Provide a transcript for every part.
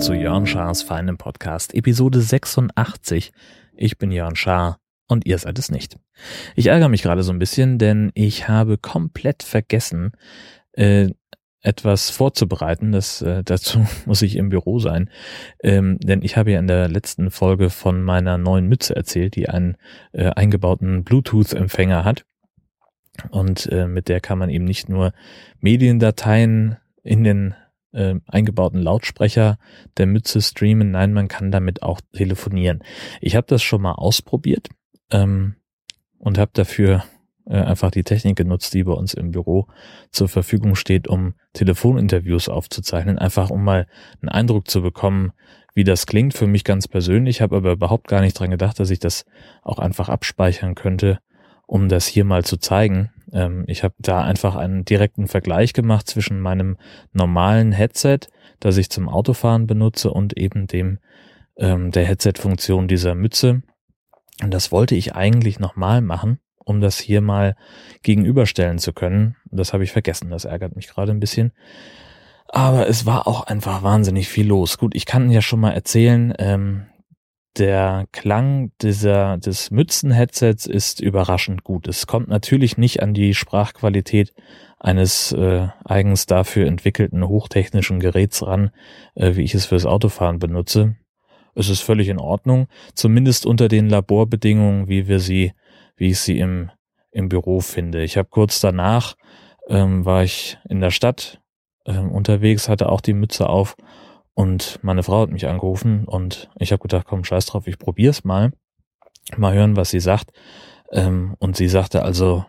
zu Jörn Schars feinem Podcast, Episode 86. Ich bin Jörn Schaar und ihr seid es nicht. Ich ärgere mich gerade so ein bisschen, denn ich habe komplett vergessen, äh, etwas vorzubereiten. Das, äh, dazu muss ich im Büro sein. Ähm, denn ich habe ja in der letzten Folge von meiner neuen Mütze erzählt, die einen äh, eingebauten Bluetooth-Empfänger hat. Und äh, mit der kann man eben nicht nur Mediendateien in den äh, eingebauten Lautsprecher der Mütze streamen. Nein, man kann damit auch telefonieren. Ich habe das schon mal ausprobiert ähm, und habe dafür einfach die Technik genutzt, die bei uns im Büro zur Verfügung steht, um Telefoninterviews aufzuzeichnen, einfach um mal einen Eindruck zu bekommen, wie das klingt für mich ganz persönlich, habe aber überhaupt gar nicht dran gedacht, dass ich das auch einfach abspeichern könnte, um das hier mal zu zeigen. Ähm, ich habe da einfach einen direkten Vergleich gemacht zwischen meinem normalen Headset, das ich zum Autofahren benutze, und eben dem ähm, der Headset-Funktion dieser Mütze. Und das wollte ich eigentlich nochmal machen, um das hier mal gegenüberstellen zu können. Das habe ich vergessen. Das ärgert mich gerade ein bisschen. Aber es war auch einfach wahnsinnig viel los. Gut, ich kann ja schon mal erzählen, ähm, der Klang dieser, des Mützen-Headsets ist überraschend gut. Es kommt natürlich nicht an die Sprachqualität eines äh, eigens dafür entwickelten hochtechnischen Geräts ran, äh, wie ich es fürs Autofahren benutze. Es ist völlig in Ordnung, zumindest unter den Laborbedingungen, wie wir sie, wie ich sie im, im Büro finde. Ich habe kurz danach, ähm, war ich in der Stadt ähm, unterwegs, hatte auch die Mütze auf und meine Frau hat mich angerufen und ich habe gedacht, komm, scheiß drauf, ich probier's mal. Mal hören, was sie sagt. Ähm, und sie sagte also,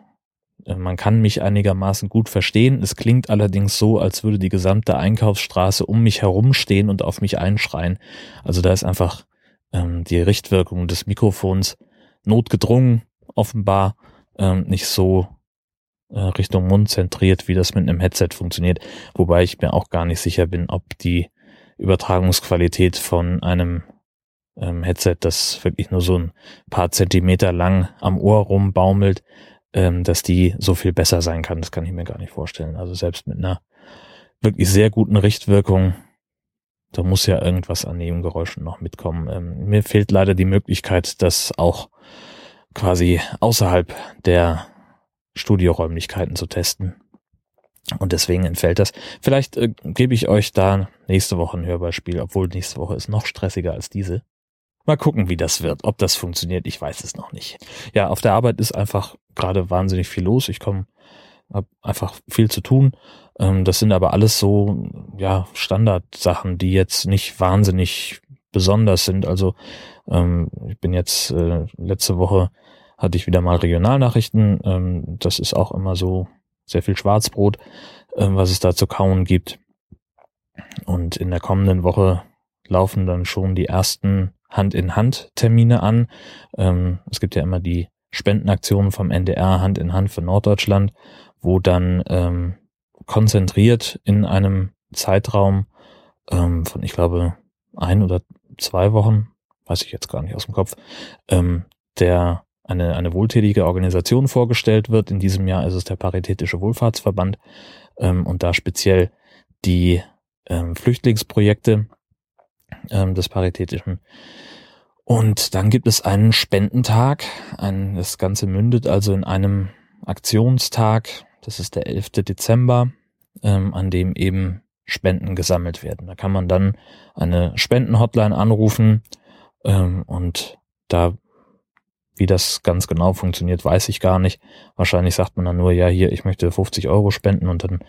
äh, man kann mich einigermaßen gut verstehen. Es klingt allerdings so, als würde die gesamte Einkaufsstraße um mich herumstehen und auf mich einschreien. Also da ist einfach ähm, die Richtwirkung des Mikrofons notgedrungen, offenbar ähm, nicht so äh, Richtung Mund zentriert, wie das mit einem Headset funktioniert. Wobei ich mir auch gar nicht sicher bin, ob die Übertragungsqualität von einem ähm, Headset, das wirklich nur so ein paar Zentimeter lang am Ohr rumbaumelt, ähm, dass die so viel besser sein kann. Das kann ich mir gar nicht vorstellen. Also selbst mit einer wirklich sehr guten Richtwirkung, da muss ja irgendwas an Nebengeräuschen noch mitkommen. Ähm, mir fehlt leider die Möglichkeit, das auch quasi außerhalb der Studioräumlichkeiten zu testen. Und deswegen entfällt das. Vielleicht äh, gebe ich euch da nächste Woche ein Hörbeispiel, obwohl nächste Woche ist noch stressiger als diese. Mal gucken, wie das wird. Ob das funktioniert, ich weiß es noch nicht. Ja, auf der Arbeit ist einfach gerade wahnsinnig viel los. Ich komme, habe einfach viel zu tun. Ähm, das sind aber alles so, ja, Standardsachen, die jetzt nicht wahnsinnig besonders sind. Also ähm, ich bin jetzt äh, letzte Woche hatte ich wieder mal Regionalnachrichten. Ähm, das ist auch immer so sehr viel Schwarzbrot, äh, was es da zu kauen gibt. Und in der kommenden Woche laufen dann schon die ersten Hand-in-Hand-Termine an. Ähm, es gibt ja immer die Spendenaktionen vom NDR Hand in Hand für Norddeutschland, wo dann ähm, konzentriert in einem Zeitraum ähm, von, ich glaube, ein oder zwei Wochen, weiß ich jetzt gar nicht aus dem Kopf, ähm, der eine, eine wohltätige Organisation vorgestellt wird. In diesem Jahr ist es der Paritätische Wohlfahrtsverband ähm, und da speziell die ähm, Flüchtlingsprojekte ähm, des Paritätischen. Und dann gibt es einen Spendentag. Ein, das Ganze mündet also in einem Aktionstag. Das ist der 11. Dezember, ähm, an dem eben Spenden gesammelt werden. Da kann man dann eine Spendenhotline anrufen ähm, und da wie das ganz genau funktioniert, weiß ich gar nicht. Wahrscheinlich sagt man dann nur, ja, hier, ich möchte 50 Euro spenden und dann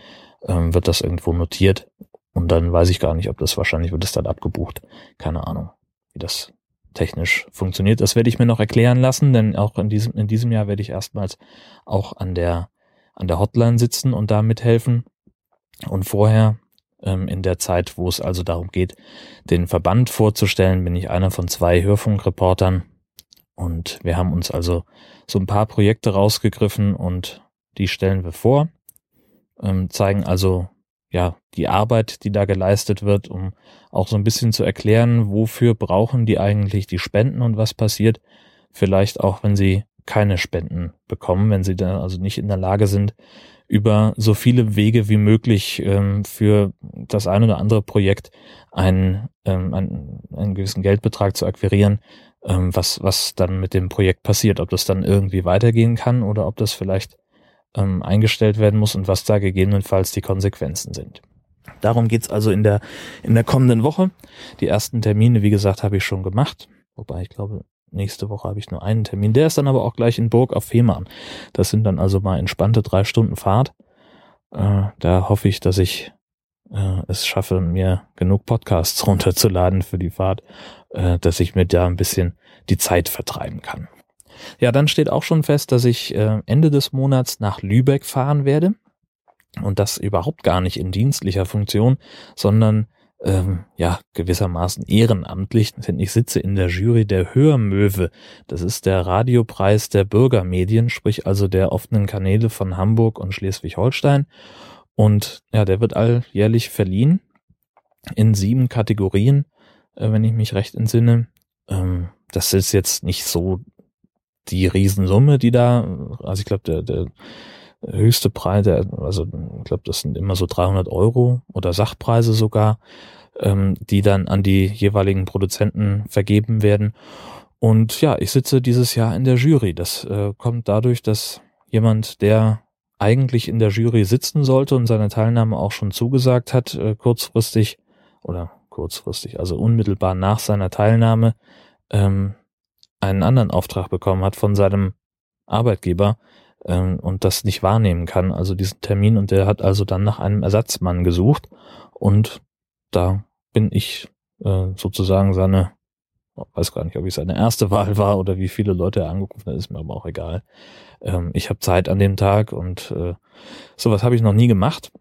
ähm, wird das irgendwo notiert. Und dann weiß ich gar nicht, ob das wahrscheinlich wird es dann abgebucht. Keine Ahnung, wie das technisch funktioniert. Das werde ich mir noch erklären lassen, denn auch in diesem, in diesem Jahr werde ich erstmals auch an der, an der Hotline sitzen und da mithelfen. Und vorher, ähm, in der Zeit, wo es also darum geht, den Verband vorzustellen, bin ich einer von zwei Hörfunkreportern, und wir haben uns also so ein paar Projekte rausgegriffen und die stellen wir vor, ähm, zeigen also ja, die Arbeit, die da geleistet wird, um auch so ein bisschen zu erklären, wofür brauchen die eigentlich die Spenden und was passiert. Vielleicht auch, wenn sie keine Spenden bekommen, wenn sie da also nicht in der Lage sind, über so viele Wege wie möglich ähm, für das ein oder andere Projekt einen, ähm, einen, einen gewissen Geldbetrag zu akquirieren, ähm, was, was dann mit dem Projekt passiert, ob das dann irgendwie weitergehen kann oder ob das vielleicht ähm, eingestellt werden muss und was da gegebenenfalls die Konsequenzen sind. Darum geht's also in der, in der kommenden Woche. Die ersten Termine, wie gesagt, habe ich schon gemacht. Wobei ich glaube, nächste Woche habe ich nur einen Termin. Der ist dann aber auch gleich in Burg auf Fehmarn. Das sind dann also mal entspannte drei Stunden Fahrt. Äh, da hoffe ich, dass ich äh, es schaffe, mir genug Podcasts runterzuladen für die Fahrt, äh, dass ich mir da ein bisschen die Zeit vertreiben kann. Ja, dann steht auch schon fest, dass ich äh, Ende des Monats nach Lübeck fahren werde. Und das überhaupt gar nicht in dienstlicher Funktion, sondern ähm, ja gewissermaßen ehrenamtlich, denn ich sitze in der Jury der Hörmöwe. Das ist der Radiopreis der Bürgermedien, sprich also der offenen Kanäle von Hamburg und Schleswig-Holstein. Und ja, der wird alljährlich verliehen in sieben Kategorien, äh, wenn ich mich recht entsinne. Ähm, das ist jetzt nicht so die Riesensumme, die da, also ich glaube, der, der höchste Preis, der, also ich glaube, das sind immer so 300 Euro oder Sachpreise sogar, ähm, die dann an die jeweiligen Produzenten vergeben werden. Und ja, ich sitze dieses Jahr in der Jury. Das äh, kommt dadurch, dass jemand, der eigentlich in der Jury sitzen sollte und seine Teilnahme auch schon zugesagt hat, äh, kurzfristig oder kurzfristig, also unmittelbar nach seiner Teilnahme, ähm, einen anderen Auftrag bekommen hat von seinem Arbeitgeber ähm, und das nicht wahrnehmen kann, also diesen Termin. Und der hat also dann nach einem Ersatzmann gesucht und da bin ich äh, sozusagen seine, weiß gar nicht, ob ich seine erste Wahl war oder wie viele Leute er angerufen hat, ist mir aber auch egal. Ähm, ich habe Zeit an dem Tag und äh, sowas habe ich noch nie gemacht.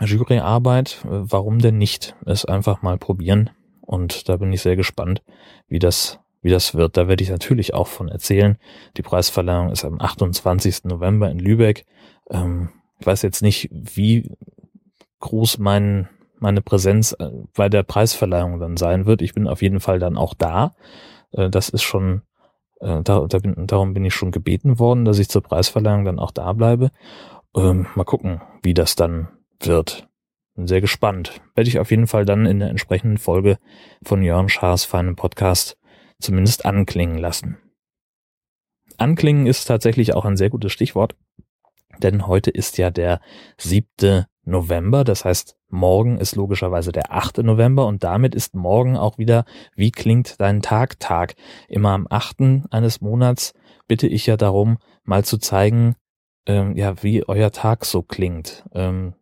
Juryarbeit, äh, warum denn nicht? Es einfach mal probieren. Und da bin ich sehr gespannt, wie das wie das wird. Da werde ich natürlich auch von erzählen. Die Preisverleihung ist am 28. November in Lübeck. Ähm, ich weiß jetzt nicht, wie groß mein, meine Präsenz äh, bei der Preisverleihung dann sein wird. Ich bin auf jeden Fall dann auch da. Äh, das ist schon, äh, da, da bin, darum bin ich schon gebeten worden, dass ich zur Preisverleihung dann auch da bleibe. Ähm, mal gucken, wie das dann wird. Bin sehr gespannt. Werde ich auf jeden Fall dann in der entsprechenden Folge von Jörn Schaas feinem Podcast zumindest anklingen lassen. Anklingen ist tatsächlich auch ein sehr gutes Stichwort, denn heute ist ja der siebte November, das heißt, morgen ist logischerweise der achte November und damit ist morgen auch wieder, wie klingt dein Tag Tag. Immer am achten eines Monats bitte ich ja darum, mal zu zeigen, ähm, ja, wie euer Tag so klingt. Ähm,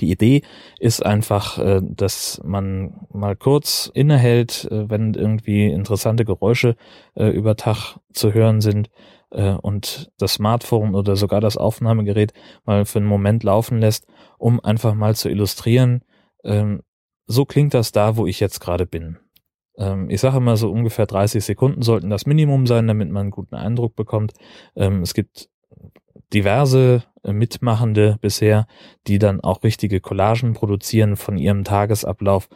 die Idee ist einfach, äh, dass man mal kurz innehält, äh, wenn irgendwie interessante Geräusche äh, über Tag zu hören sind und das Smartphone oder sogar das Aufnahmegerät mal für einen Moment laufen lässt, um einfach mal zu illustrieren, ähm, so klingt das da, wo ich jetzt gerade bin. Ähm, ich sage immer so ungefähr 30 Sekunden sollten das Minimum sein, damit man einen guten Eindruck bekommt. Ähm, es gibt diverse äh, Mitmachende bisher, die dann auch richtige Collagen produzieren von ihrem Tagesablauf.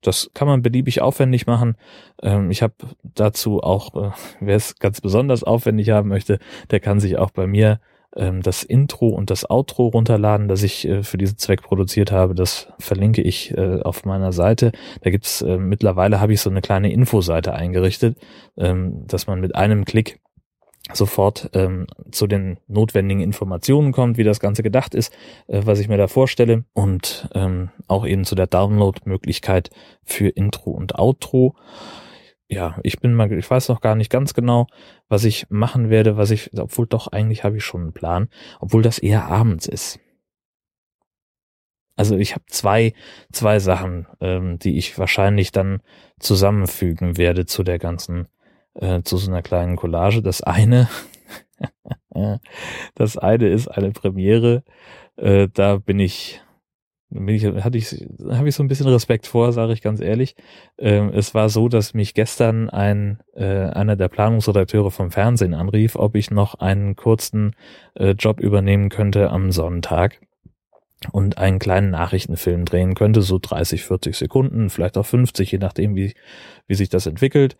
Das kann man beliebig aufwendig machen. Ähm, ich habe dazu auch, äh, wer es ganz besonders aufwendig haben möchte, der kann sich auch bei mir ähm, das Intro und das Outro runterladen, das ich äh, für diesen Zweck produziert habe. Das verlinke ich auf meiner Seite. Da gibt's mittlerweile habe ich so eine kleine Infoseite eingerichtet, ähm, dass man mit einem Klick sofort ähm, zu den notwendigen Informationen kommt, wie das Ganze gedacht ist, äh, was ich mir da vorstelle und ähm, auch eben zu der Download-Möglichkeit für Intro und Outro. Ja, ich bin mal, ich weiß noch gar nicht ganz genau, was ich machen werde, was ich, obwohl doch eigentlich habe ich schon einen Plan, obwohl das eher abends ist. Also ich habe zwei, zwei Sachen, ähm, die ich wahrscheinlich dann zusammenfügen werde zu der ganzen äh, zu so einer kleinen Collage. Das eine, das eine ist eine Premiere. Äh, da bin ich, bin ich, hatte ich, habe ich so ein bisschen Respekt vor, sage ich ganz ehrlich. Ähm, es war so, dass mich gestern ein äh, einer der Planungsredakteure vom Fernsehen anrief, ob ich noch einen kurzen äh, Job übernehmen könnte am Sonntag. und einen kleinen Nachrichtenfilm drehen könnte, so 30, 40 Sekunden, vielleicht auch 50, je nachdem, wie, wie sich das entwickelt.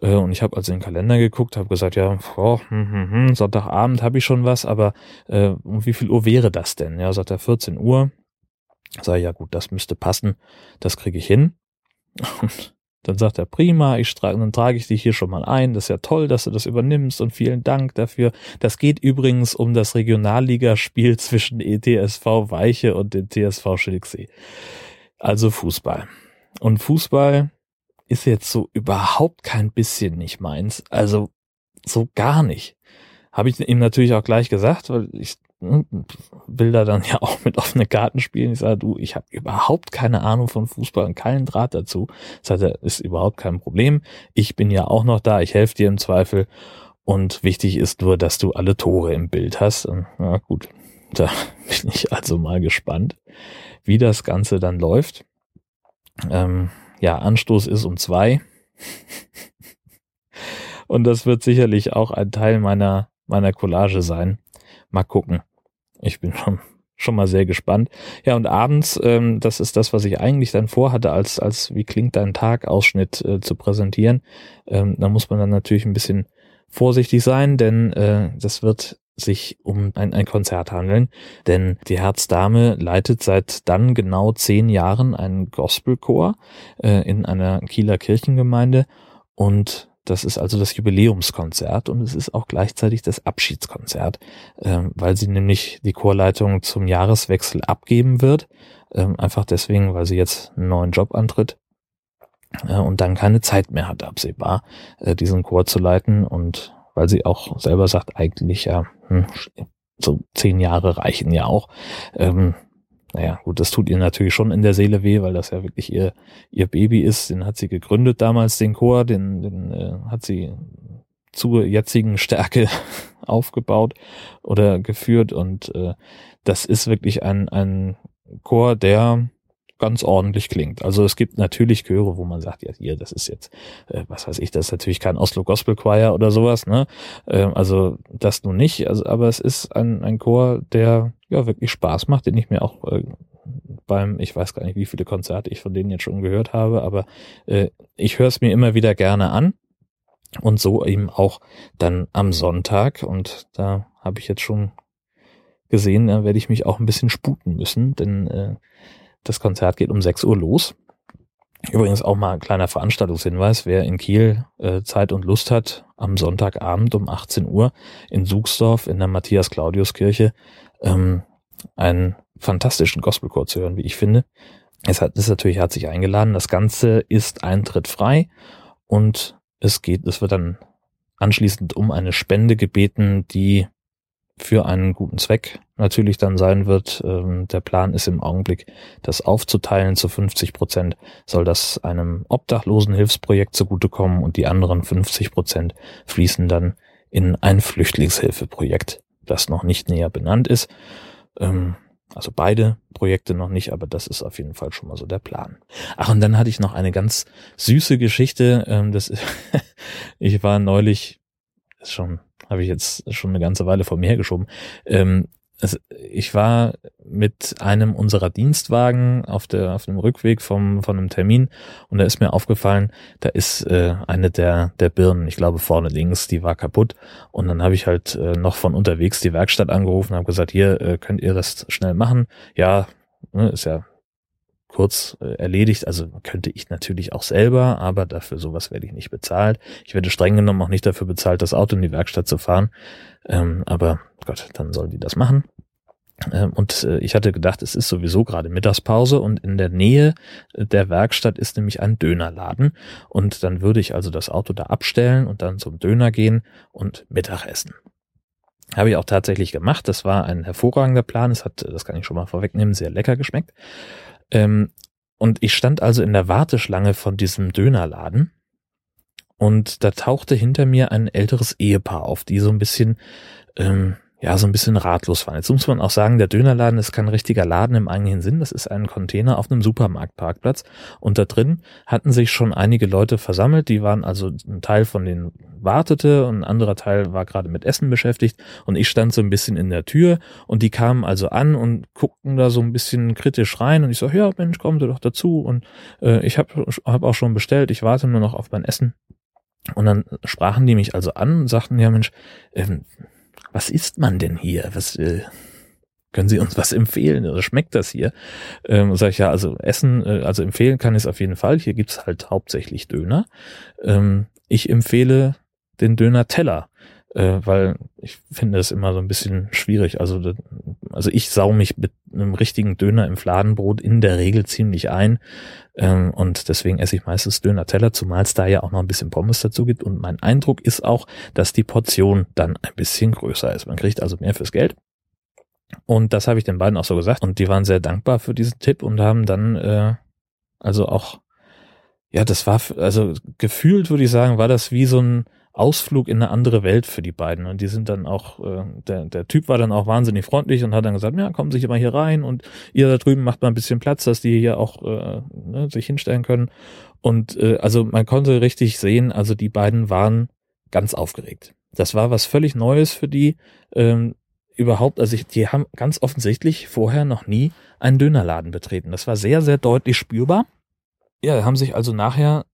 Äh, und ich habe also in den Kalender geguckt, habe gesagt, ja, oh, hm, hm, hm, Sonntagabend habe ich schon was, aber äh, um wie viel Uhr wäre das denn? Ja, sagt er 14 Uhr. Sag ja gut, das müsste passen, das kriege ich hin. Und dann sagt er, prima, ich trage, dann trage ich dich hier schon mal ein. Das ist ja toll, dass du das übernimmst und vielen Dank dafür. Das geht übrigens um das Regionalligaspiel zwischen ETSV Weiche und dem TSV Schilksee. Also Fußball. Und Fußball ist jetzt so überhaupt kein bisschen nicht meins. Also so gar nicht. Habe ich ihm natürlich auch gleich gesagt, weil ich will da dann ja auch mit offenen Karten spielen. Ich sage, du, ich habe überhaupt keine Ahnung von Fußball und keinen Draht dazu. Das heißt, ist überhaupt kein Problem. Ich bin ja auch noch da, ich helfe dir im Zweifel. Und wichtig ist nur, dass du alle Tore im Bild hast. Und, na gut, da bin ich also mal gespannt, wie das Ganze dann läuft. Ähm, ja, Anstoß ist um zwei. Und das wird sicherlich auch ein Teil meiner, meiner Collage sein. Mal gucken. Ich bin schon, schon mal sehr gespannt. Ja, und abends, ähm, das ist das, was ich eigentlich dann vorhatte, als, als wie klingt dein Tag Ausschnitt äh, zu präsentieren. Ähm, da muss man dann natürlich ein bisschen vorsichtig sein, denn äh, das wird sich um ein, ein Konzert handeln, denn die Herzdame leitet seit dann genau zehn Jahren einen Gospelchor äh, in einer Kieler Kirchengemeinde und das ist also das Jubiläumskonzert und es ist auch gleichzeitig das Abschiedskonzert, ähm, weil sie nämlich die Chorleitung zum Jahreswechsel abgeben wird. Ähm, einfach deswegen, weil sie jetzt einen neuen Job antritt äh, und dann keine Zeit mehr hat, absehbar, äh, diesen Chor zu leiten und weil sie auch selber sagt, eigentlich ja, hm, so zehn Jahre reichen ja auch. Ähm, naja, gut, das tut ihr natürlich schon in der Seele weh, weil das ja wirklich ihr, ihr Baby ist. Den hat sie gegründet damals, den Chor, den, den äh, hat sie zur jetzigen Stärke aufgebaut oder geführt und äh, das ist wirklich ein, ein Chor, der ganz ordentlich klingt. Also es gibt natürlich Chöre, wo man sagt, ja, hier, das ist jetzt, äh, was weiß ich, das ist natürlich kein Oslo Gospel Choir oder sowas, ne? Ähm, also das nun nicht, also, aber es ist ein, ein Chor, der ja wirklich Spaß macht, den ich mir auch äh, beim, ich weiß gar nicht, wie viele Konzerte ich von denen jetzt schon gehört habe, aber äh, ich höre es mir immer wieder gerne an. Und so eben auch dann am Sonntag. Und da habe ich jetzt schon gesehen, da werde ich mich auch ein bisschen sputen müssen, denn äh, das Konzert geht um 6 Uhr los. Übrigens auch mal ein kleiner Veranstaltungshinweis, wer in Kiel äh, Zeit und Lust hat, am Sonntagabend um 18 Uhr in Sugsdorf in der Matthias-Claudius-Kirche ähm, einen fantastischen Gospelchor zu hören, wie ich finde. Es hat, ist natürlich herzlich eingeladen. Das Ganze ist eintrittfrei und es geht, es wird dann anschließend um eine Spende gebeten, die für einen guten Zweck natürlich dann sein wird. Ähm, der Plan ist im Augenblick, das aufzuteilen zu 50 Prozent soll das einem Obdachlosenhilfsprojekt zugutekommen und die anderen 50 Prozent fließen dann in ein Flüchtlingshilfeprojekt, das noch nicht näher benannt ist. Ähm, also beide Projekte noch nicht, aber das ist auf jeden Fall schon mal so der Plan. Ach, und dann hatte ich noch eine ganz süße Geschichte. Ähm, das, ich war neulich, ist schon habe ich jetzt schon eine ganze Weile vor mir hergeschoben. Ähm, also ich war mit einem unserer Dienstwagen auf der auf dem Rückweg vom von einem Termin und da ist mir aufgefallen, da ist äh, eine der der Birnen, ich glaube vorne links, die war kaputt und dann habe ich halt äh, noch von unterwegs die Werkstatt angerufen, habe gesagt, hier äh, könnt ihr das schnell machen? Ja, ne, ist ja kurz äh, erledigt. Also könnte ich natürlich auch selber, aber dafür sowas werde ich nicht bezahlt. Ich werde streng genommen auch nicht dafür bezahlt, das Auto in die Werkstatt zu fahren. Ähm, aber Gott, dann sollen die das machen. Ähm, und äh, ich hatte gedacht, es ist sowieso gerade Mittagspause und in der Nähe äh, der Werkstatt ist nämlich ein Dönerladen. Und dann würde ich also das Auto da abstellen und dann zum Döner gehen und Mittagessen. Habe ich auch tatsächlich gemacht. Das war ein hervorragender Plan. Es hat, das kann ich schon mal vorwegnehmen, sehr lecker geschmeckt. Ähm, und ich stand also in der Warteschlange von diesem Dönerladen und da tauchte hinter mir ein älteres Ehepaar auf, die so ein bisschen, ähm, ja, so ein bisschen ratlos waren. Jetzt muss man auch sagen, der Dönerladen ist kein richtiger Laden im eigentlichen Sinn. Das ist ein Container auf einem Supermarktparkplatz. Und da drin hatten sich schon einige Leute versammelt. Die waren also ein Teil von denen wartete und ein anderer Teil war gerade mit Essen beschäftigt und ich stand so ein bisschen in der Tür und die kamen also an und guckten da so ein bisschen kritisch rein und ich so, ja Mensch, Sie doch dazu und äh, ich habe hab auch schon bestellt, ich warte nur noch auf mein Essen. Und dann sprachen die mich also an und sagten, ja Mensch, ähm, was isst man denn hier? Was äh, können Sie uns was empfehlen? Oder schmeckt das hier? Ähm, sag ich ja, also Essen, äh, also empfehlen kann ich es auf jeden Fall. Hier gibt's halt hauptsächlich Döner. Ähm, ich empfehle den Döner-Teller äh, weil ich finde es immer so ein bisschen schwierig. Also, also ich sau mich mit einem richtigen Döner im Fladenbrot in der Regel ziemlich ein ähm, und deswegen esse ich meistens Döner-Teller, zumal es da ja auch noch ein bisschen Pommes dazu gibt und mein Eindruck ist auch, dass die Portion dann ein bisschen größer ist. Man kriegt also mehr fürs Geld. Und das habe ich den beiden auch so gesagt und die waren sehr dankbar für diesen Tipp und haben dann äh, also auch ja, das war also gefühlt würde ich sagen, war das wie so ein Ausflug in eine andere Welt für die beiden. Und die sind dann auch, äh, der, der Typ war dann auch wahnsinnig freundlich und hat dann gesagt, ja, kommen Sie mal hier rein und ihr da drüben macht mal ein bisschen Platz, dass die hier auch äh, ne, sich hinstellen können. Und äh, also man konnte richtig sehen, also die beiden waren ganz aufgeregt. Das war was völlig Neues für die. Ähm, überhaupt, also ich, die haben ganz offensichtlich vorher noch nie einen Dönerladen betreten. Das war sehr, sehr deutlich spürbar. Ja, haben sich also nachher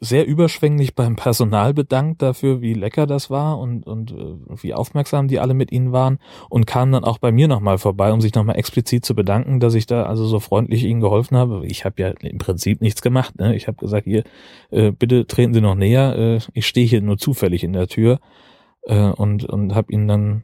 sehr überschwänglich beim Personal bedankt dafür, wie lecker das war und, und äh, wie aufmerksam die alle mit ihnen waren und kamen dann auch bei mir nochmal vorbei, um sich nochmal explizit zu bedanken, dass ich da also so freundlich ihnen geholfen habe. Ich habe ja im Prinzip nichts gemacht. Ne? Ich habe gesagt, hier, äh, bitte treten Sie noch näher. Äh, ich stehe hier nur zufällig in der Tür äh, und, und habe ihnen dann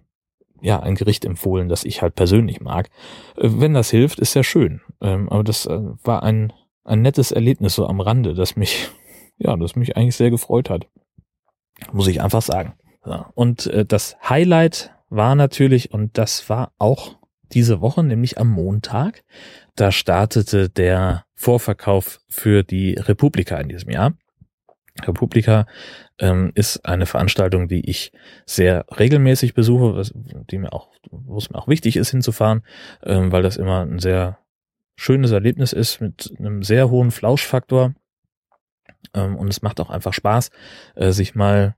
ja ein Gericht empfohlen, das ich halt persönlich mag. Äh, wenn das hilft, ist ja schön. Ähm, aber das äh, war ein, ein nettes Erlebnis so am Rande, das mich ja, das mich eigentlich sehr gefreut hat. Muss ich einfach sagen. Ja. Und äh, das Highlight war natürlich, und das war auch diese Woche, nämlich am Montag, da startete der Vorverkauf für die Republika in diesem Jahr. Republika ähm, ist eine Veranstaltung, die ich sehr regelmäßig besuche, was, die mir auch, wo es mir auch wichtig ist hinzufahren, ähm, weil das immer ein sehr schönes Erlebnis ist mit einem sehr hohen Flauschfaktor. Ähm, und es macht auch einfach Spaß, äh, sich mal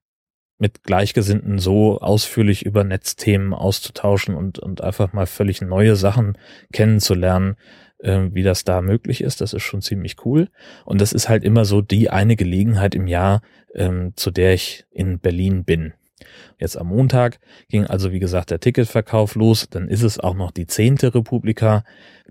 mit Gleichgesinnten so ausführlich über Netzthemen auszutauschen und, und einfach mal völlig neue Sachen kennenzulernen, äh, wie das da möglich ist. Das ist schon ziemlich cool. Und das ist halt immer so die eine Gelegenheit im Jahr, ähm, zu der ich in Berlin bin. Jetzt am Montag ging also, wie gesagt, der Ticketverkauf los. Dann ist es auch noch die zehnte Republika.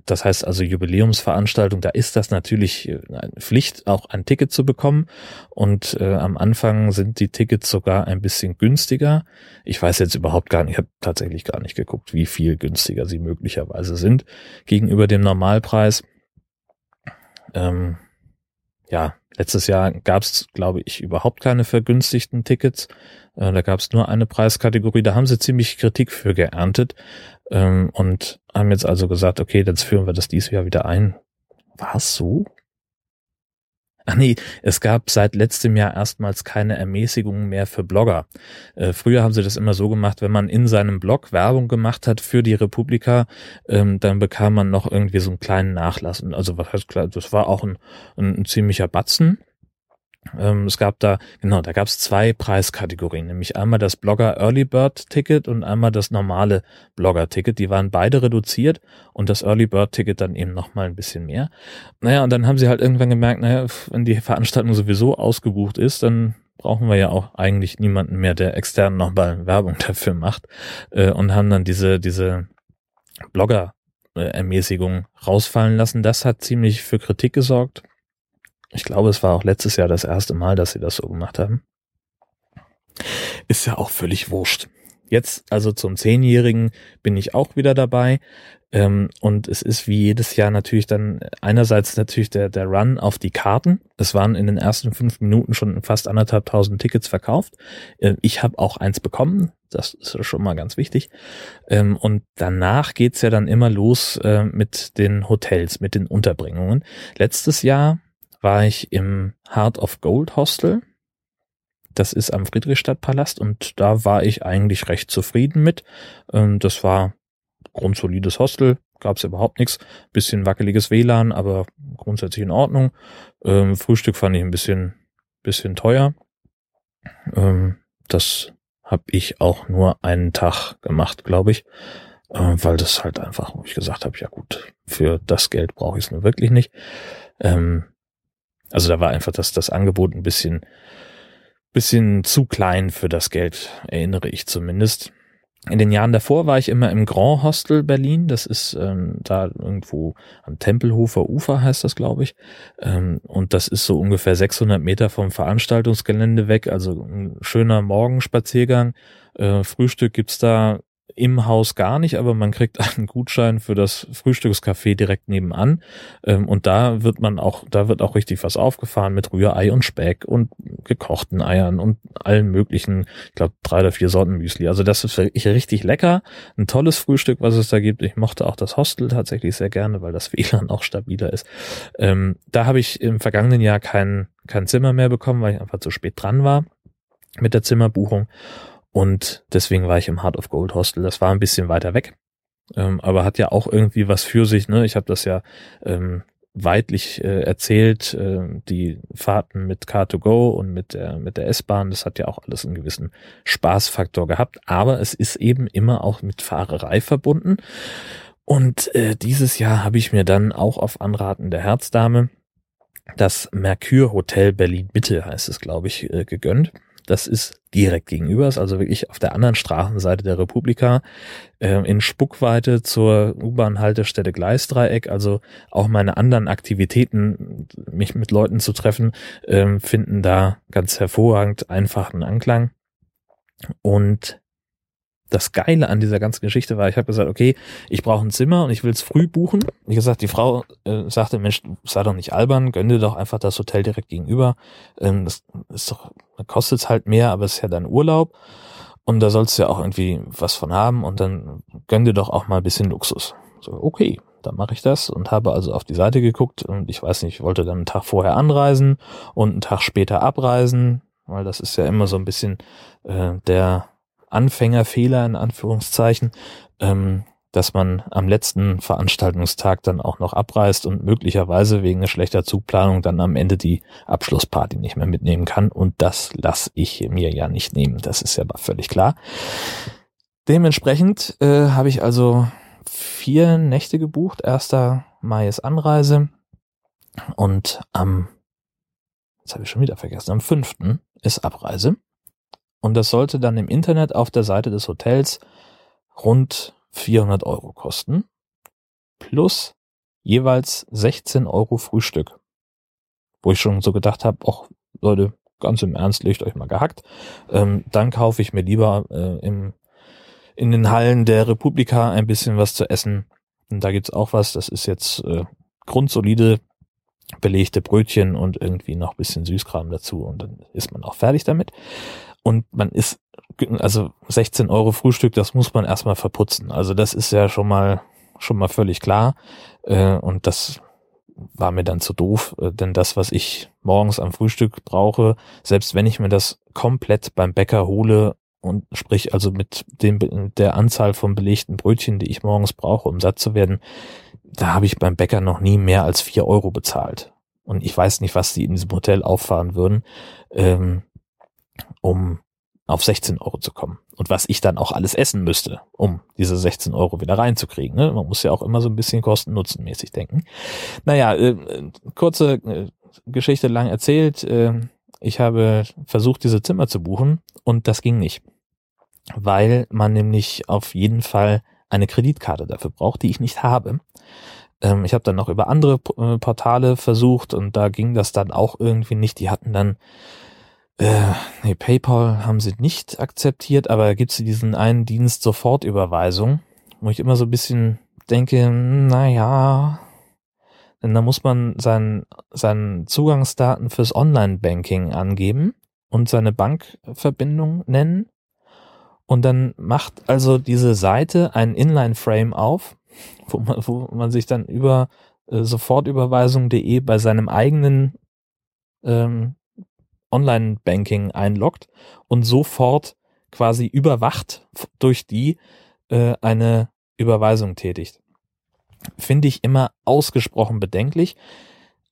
Das heißt also Jubiläumsveranstaltung. Da ist das natürlich äh, eine Pflicht, auch ein Ticket zu bekommen. Und äh, am Anfang sind die Tickets sogar ein bisschen günstiger. Ich weiß jetzt überhaupt gar nicht, ich habe tatsächlich gar nicht geguckt, wie viel günstiger sie möglicherweise sind gegenüber dem Normalpreis. Ähm, ja, letztes Jahr gab es, glaube ich, überhaupt keine vergünstigten Tickets. Äh, da gab es nur eine Preiskategorie. Da haben sie ziemlich Kritik für geerntet ähm, und haben jetzt also gesagt, okay, jetzt führen wir das dieses Jahr wieder ein. War es so? Ach nee, es gab seit letztem Jahr erstmals keine Ermäßigungen mehr für Blogger. Äh, früher haben sie das immer so gemacht, wenn man in seinem Blog Werbung gemacht hat für die Republika, ähm, dann bekam man noch irgendwie so einen kleinen Nachlass. Also was heißt klar, das war auch ein, ein, ein ziemlicher Batzen. Ähm, es gab da, genau, da gab es zwei Preiskategorien, nämlich einmal das Blogger Early Bird Ticket und einmal das normale Blogger Ticket. Die waren beide reduziert und das Early Bird Ticket dann eben nochmal ein bisschen mehr. Naja, und dann haben sie halt irgendwann gemerkt, naja, wenn die Veranstaltung sowieso ausgebucht ist, dann brauchen wir ja auch eigentlich niemanden mehr, der extern nochmal Werbung dafür macht äh, und haben dann diese, diese Blogger Ermäßigung rausfallen lassen. Das hat ziemlich für Kritik gesorgt ich glaube, es war auch letztes Jahr das erste Mal, dass sie das so gemacht haben. Ist ja auch völlig wurscht. Jetzt, also zum Zehnjährigen, bin ich auch wieder dabei. Ähm, und es ist wie jedes Jahr natürlich dann einerseits natürlich der, der Run auf die Karten. Es waren in den ersten fünf Minuten schon fast anderthalb tausend Tickets verkauft. Äh, ich habe auch eins bekommen. Das ist schon mal ganz wichtig. Ähm, und danach geht's ja dann immer los äh, mit den Hotels, mit den Unterbringungen. Letztes Jahr war ich im Heart of Gold Hostel. Das ist am Friedrichstadtpalast und da war ich eigentlich recht zufrieden mit. Ähm, das war grundsolides Hostel, gab es überhaupt nichts. Bisschen wackeliges WLAN, aber grundsätzlich in Ordnung. Ähm, Frühstück fand ich ein bisschen, bisschen teuer. Ähm, das habe ich auch nur einen Tag gemacht, glaube ich, weil das halt einfach, wo ich gesagt habe, ja gut, für das Geld brauche ich es nur wirklich nicht. Also da war einfach das, das Angebot ein bisschen, bisschen zu klein für das Geld, erinnere ich zumindest. In den Jahren davor war ich immer im Grand Hostel Berlin. Das ist ähm, da irgendwo am Tempelhofer Ufer heißt das, glaube ich. Ähm, und das ist so ungefähr 600 Meter vom Veranstaltungsgelände weg. Also ein schöner Morgenspaziergang. Äh, Frühstück gibt's da im Haus gar nicht, aber man kriegt einen Gutschein für das Frühstückscafé direkt nebenan. Ähm, und da wird man auch, da wird auch richtig was aufgefahren mit Rührei und Speck und gekochten Eiern und allen möglichen, ich glaube, drei oder vier Sorten Müsli. Also das ist wirklich richtig lecker. Ein tolles Frühstück, was es da gibt. Ich mochte auch das Hostel tatsächlich sehr gerne, weil das WLAN auch stabiler ist. Ähm, da habe ich im vergangenen Jahr kein, kein Zimmer mehr bekommen, weil ich einfach zu spät dran war mit der Zimmerbuchung. Und deswegen war ich im Heart of Gold Hostel. Das war ein bisschen weiter weg, ähm, aber hat ja auch irgendwie was für sich. Ne? Ich habe das ja ähm, weitlich äh, erzählt, äh, die Fahrten mit Car2Go und mit der, mit der S-Bahn, das hat ja auch alles einen gewissen Spaßfaktor gehabt, aber es ist eben immer auch mit Fahrerei verbunden. Und äh, dieses Jahr habe ich mir dann auch auf Anraten der Herzdame das Mercure Hotel Berlin Mitte heißt es, glaube ich, äh, gegönnt. Das ist direkt gegenüber, ist also wirklich auf der anderen Straßenseite der Republika, äh, in Spuckweite zur U-Bahn-Haltestelle Gleisdreieck. Also auch meine anderen Aktivitäten, mich mit Leuten zu treffen, äh, finden da ganz hervorragend einfachen Anklang. Und das Geile an dieser ganzen Geschichte war, ich habe gesagt, okay, ich brauche ein Zimmer und ich will es früh buchen. Wie gesagt, die Frau äh, sagte, Mensch, sei doch nicht albern, gönn dir doch einfach das Hotel direkt gegenüber. Ähm, das ist doch, kostet halt mehr, aber es ist ja dein Urlaub. Und da sollst du ja auch irgendwie was von haben und dann gönn dir doch auch mal ein bisschen Luxus. So, okay, dann mache ich das und habe also auf die Seite geguckt und ich weiß nicht, ich wollte dann einen Tag vorher anreisen und einen Tag später abreisen, weil das ist ja immer so ein bisschen äh, der Anfängerfehler in Anführungszeichen, ähm, dass man am letzten Veranstaltungstag dann auch noch abreist und möglicherweise wegen schlechter Zugplanung dann am Ende die Abschlussparty nicht mehr mitnehmen kann. Und das lasse ich mir ja nicht nehmen. Das ist ja völlig klar. Dementsprechend äh, habe ich also vier Nächte gebucht. Erster Mai ist Anreise und am, jetzt habe ich schon wieder vergessen, am fünften ist Abreise. Und das sollte dann im Internet auf der Seite des Hotels rund 400 Euro kosten. Plus jeweils 16 Euro Frühstück. Wo ich schon so gedacht habe, ach Leute, ganz im Ernst, legt euch mal gehackt. Ähm, dann kaufe ich mir lieber äh, im, in den Hallen der Republika ein bisschen was zu essen. Und da gibt's auch was, das ist jetzt äh, grundsolide belegte Brötchen und irgendwie noch bisschen Süßkram dazu und dann ist man auch fertig damit. Und man ist, also 16 Euro Frühstück, das muss man erstmal verputzen. Also das ist ja schon mal, schon mal völlig klar. Äh, und das war mir dann zu doof, äh, denn das, was ich morgens am Frühstück brauche, selbst wenn ich mir das komplett beim Bäcker hole und sprich also mit dem, der Anzahl von belegten Brötchen, die ich morgens brauche, um satt zu werden, da habe ich beim Bäcker noch nie mehr als vier Euro bezahlt. Und ich weiß nicht, was die in diesem Hotel auffahren würden. Ähm, um auf 16 Euro zu kommen. Und was ich dann auch alles essen müsste, um diese 16 Euro wieder reinzukriegen. Ne? Man muss ja auch immer so ein bisschen kosten-nutzenmäßig denken. Naja, äh, kurze äh, Geschichte lang erzählt. Äh, ich habe versucht, diese Zimmer zu buchen und das ging nicht. Weil man nämlich auf jeden Fall eine Kreditkarte dafür braucht, die ich nicht habe. Ähm, ich habe dann noch über andere Portale versucht und da ging das dann auch irgendwie nicht. Die hatten dann äh, nee, PayPal haben sie nicht akzeptiert, aber gibt es diesen einen Dienst Sofortüberweisung, wo ich immer so ein bisschen denke, naja, denn da muss man seinen, seinen Zugangsdaten fürs Online-Banking angeben und seine Bankverbindung nennen. Und dann macht also diese Seite ein Inline-Frame auf, wo man, wo man sich dann über äh, sofortüberweisung.de bei seinem eigenen ähm, Online-Banking einloggt und sofort quasi überwacht durch die äh, eine Überweisung tätigt. Finde ich immer ausgesprochen bedenklich.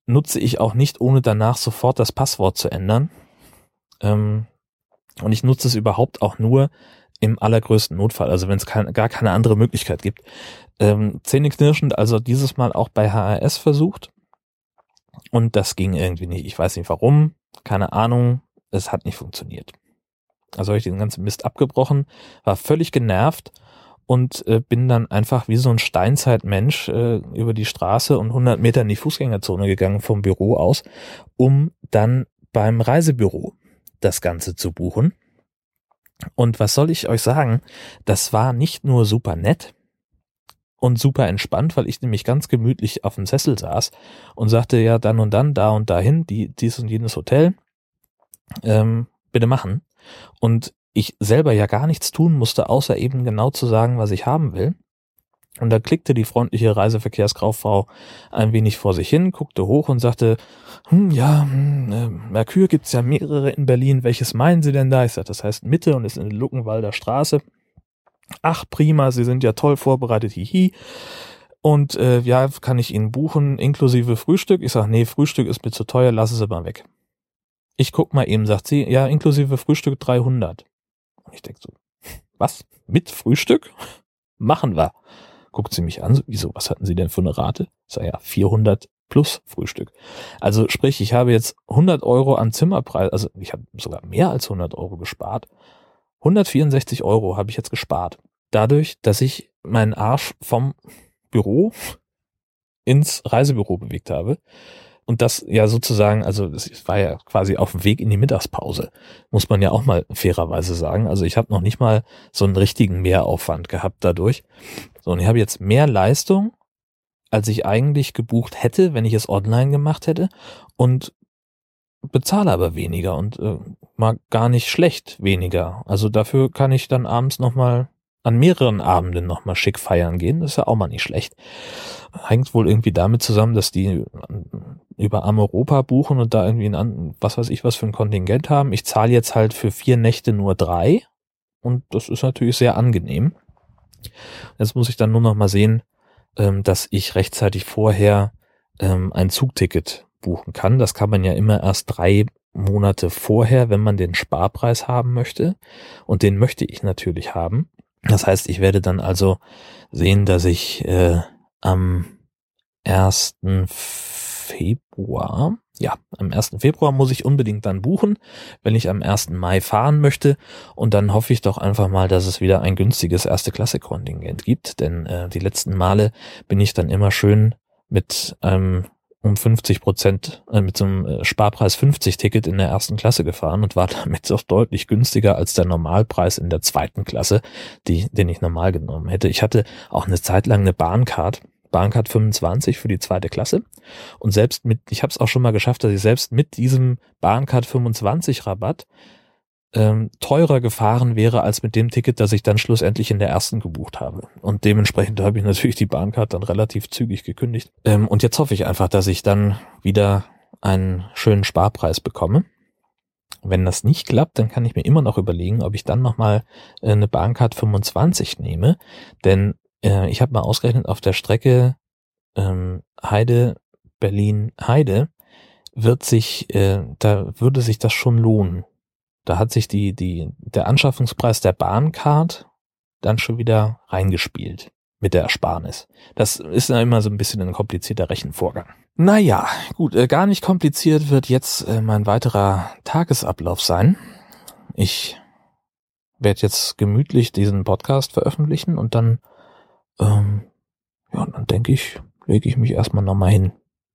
Nutze ich auch nicht, ohne danach sofort das Passwort zu ändern. Ähm, Und ich nutze es überhaupt auch nur im allergrößten Notfall, also wenn es kein, gar keine andere Möglichkeit gibt. Ähm, Zähneknirschend, also dieses Mal auch bei HRS versucht. Und das ging irgendwie nicht. Ich weiß nicht warum, keine Ahnung, es hat nicht funktioniert. Also habe ich den ganzen Mist abgebrochen, war völlig genervt und äh, bin dann einfach wie so ein Steinzeitmensch äh, über die Straße und 100 Meter in die Fußgängerzone gegangen vom Büro aus, um dann beim Reisebüro das Ganze zu buchen. Und was soll ich euch sagen? Das war nicht nur super nett und super entspannt, weil ich nämlich ganz gemütlich auf dem Sessel saß und sagte ja dann und dann da und dahin, die, dies und jenes Hotel, ähm, bitte machen. Und ich selber ja gar nichts tun musste, außer eben genau zu sagen, was ich haben will. Und da klickte die freundliche Reiseverkehrskauffrau ein wenig vor sich hin, guckte hoch und sagte, hm, ja, hm, äh, Merkur gibt's ja mehrere in Berlin, welches meinen Sie denn da? Ich sagte, das heißt Mitte und ist in der Luckenwalder Straße. Ach, prima, Sie sind ja toll vorbereitet, hihi. Und äh, ja, kann ich Ihnen buchen, inklusive Frühstück? Ich sage, nee, Frühstück ist mir zu teuer, lass es aber weg. Ich guck mal eben, sagt sie, ja, inklusive Frühstück 300. Und ich denk so, was? Mit Frühstück? Machen wir. Guckt sie mich an, so, wieso, was hatten Sie denn für eine Rate? Ich sag ja, 400 plus Frühstück. Also sprich, ich habe jetzt 100 Euro an Zimmerpreis, also ich habe sogar mehr als 100 Euro gespart. 164 Euro habe ich jetzt gespart. Dadurch, dass ich meinen Arsch vom Büro ins Reisebüro bewegt habe. Und das ja sozusagen, also es war ja quasi auf dem Weg in die Mittagspause, muss man ja auch mal fairerweise sagen. Also ich habe noch nicht mal so einen richtigen Mehraufwand gehabt dadurch. So, und ich habe jetzt mehr Leistung, als ich eigentlich gebucht hätte, wenn ich es online gemacht hätte. Und bezahle aber weniger und äh, mag gar nicht schlecht weniger. Also dafür kann ich dann abends nochmal an mehreren Abenden nochmal schick feiern gehen. Das ist ja auch mal nicht schlecht. Hängt wohl irgendwie damit zusammen, dass die über Ameuropa buchen und da irgendwie ein, was weiß ich was für ein Kontingent haben. Ich zahle jetzt halt für vier Nächte nur drei und das ist natürlich sehr angenehm. Jetzt muss ich dann nur noch mal sehen, ähm, dass ich rechtzeitig vorher ähm, ein Zugticket buchen kann. Das kann man ja immer erst drei Monate vorher, wenn man den Sparpreis haben möchte. Und den möchte ich natürlich haben. Das heißt, ich werde dann also sehen, dass ich äh, am ersten Februar, ja, am 1. Februar muss ich unbedingt dann buchen, wenn ich am 1. Mai fahren möchte. Und dann hoffe ich doch einfach mal, dass es wieder ein günstiges Erste-Klasse-Kontingent gibt. Denn äh, die letzten Male bin ich dann immer schön mit einem um 50 Prozent äh, mit so einem äh, Sparpreis 50 Ticket in der ersten Klasse gefahren und war damit doch deutlich günstiger als der Normalpreis in der zweiten Klasse, die, den ich normal genommen hätte. Ich hatte auch eine Zeit lang eine Bahncard Bahncard 25 für die zweite Klasse. Und selbst mit, ich habe es auch schon mal geschafft, dass ich selbst mit diesem Bahncard 25 Rabatt ähm, teurer gefahren wäre als mit dem Ticket, das ich dann schlussendlich in der ersten gebucht habe. Und dementsprechend habe ich natürlich die Bahncard dann relativ zügig gekündigt. Ähm, und jetzt hoffe ich einfach, dass ich dann wieder einen schönen Sparpreis bekomme. Wenn das nicht klappt, dann kann ich mir immer noch überlegen, ob ich dann nochmal äh, eine Bahncard 25 nehme. Denn äh, ich habe mal ausgerechnet, auf der Strecke ähm, Heide, Berlin, Heide wird sich, äh, da würde sich das schon lohnen. Da hat sich die, die, der Anschaffungspreis der Bahncard dann schon wieder reingespielt mit der Ersparnis. Das ist ja immer so ein bisschen ein komplizierter Rechenvorgang. Naja, gut, äh, gar nicht kompliziert wird jetzt äh, mein weiterer Tagesablauf sein. Ich werde jetzt gemütlich diesen Podcast veröffentlichen und dann ähm, ja, dann denke ich, lege ich mich erstmal nochmal hin.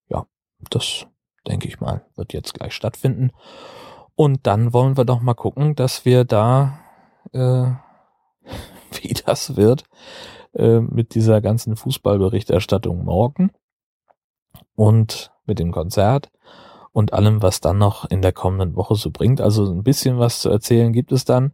Ja, das denke ich mal, wird jetzt gleich stattfinden. Und dann wollen wir doch mal gucken, dass wir da, äh, wie das wird, äh, mit dieser ganzen Fußballberichterstattung morgen und mit dem Konzert und allem, was dann noch in der kommenden Woche so bringt. Also ein bisschen was zu erzählen gibt es dann.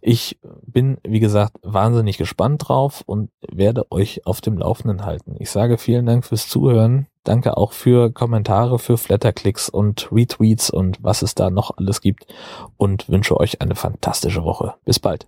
Ich bin, wie gesagt, wahnsinnig gespannt drauf und werde euch auf dem Laufenden halten. Ich sage vielen Dank fürs Zuhören. Danke auch für Kommentare, für Flatterklicks und Retweets und was es da noch alles gibt und wünsche euch eine fantastische Woche. Bis bald.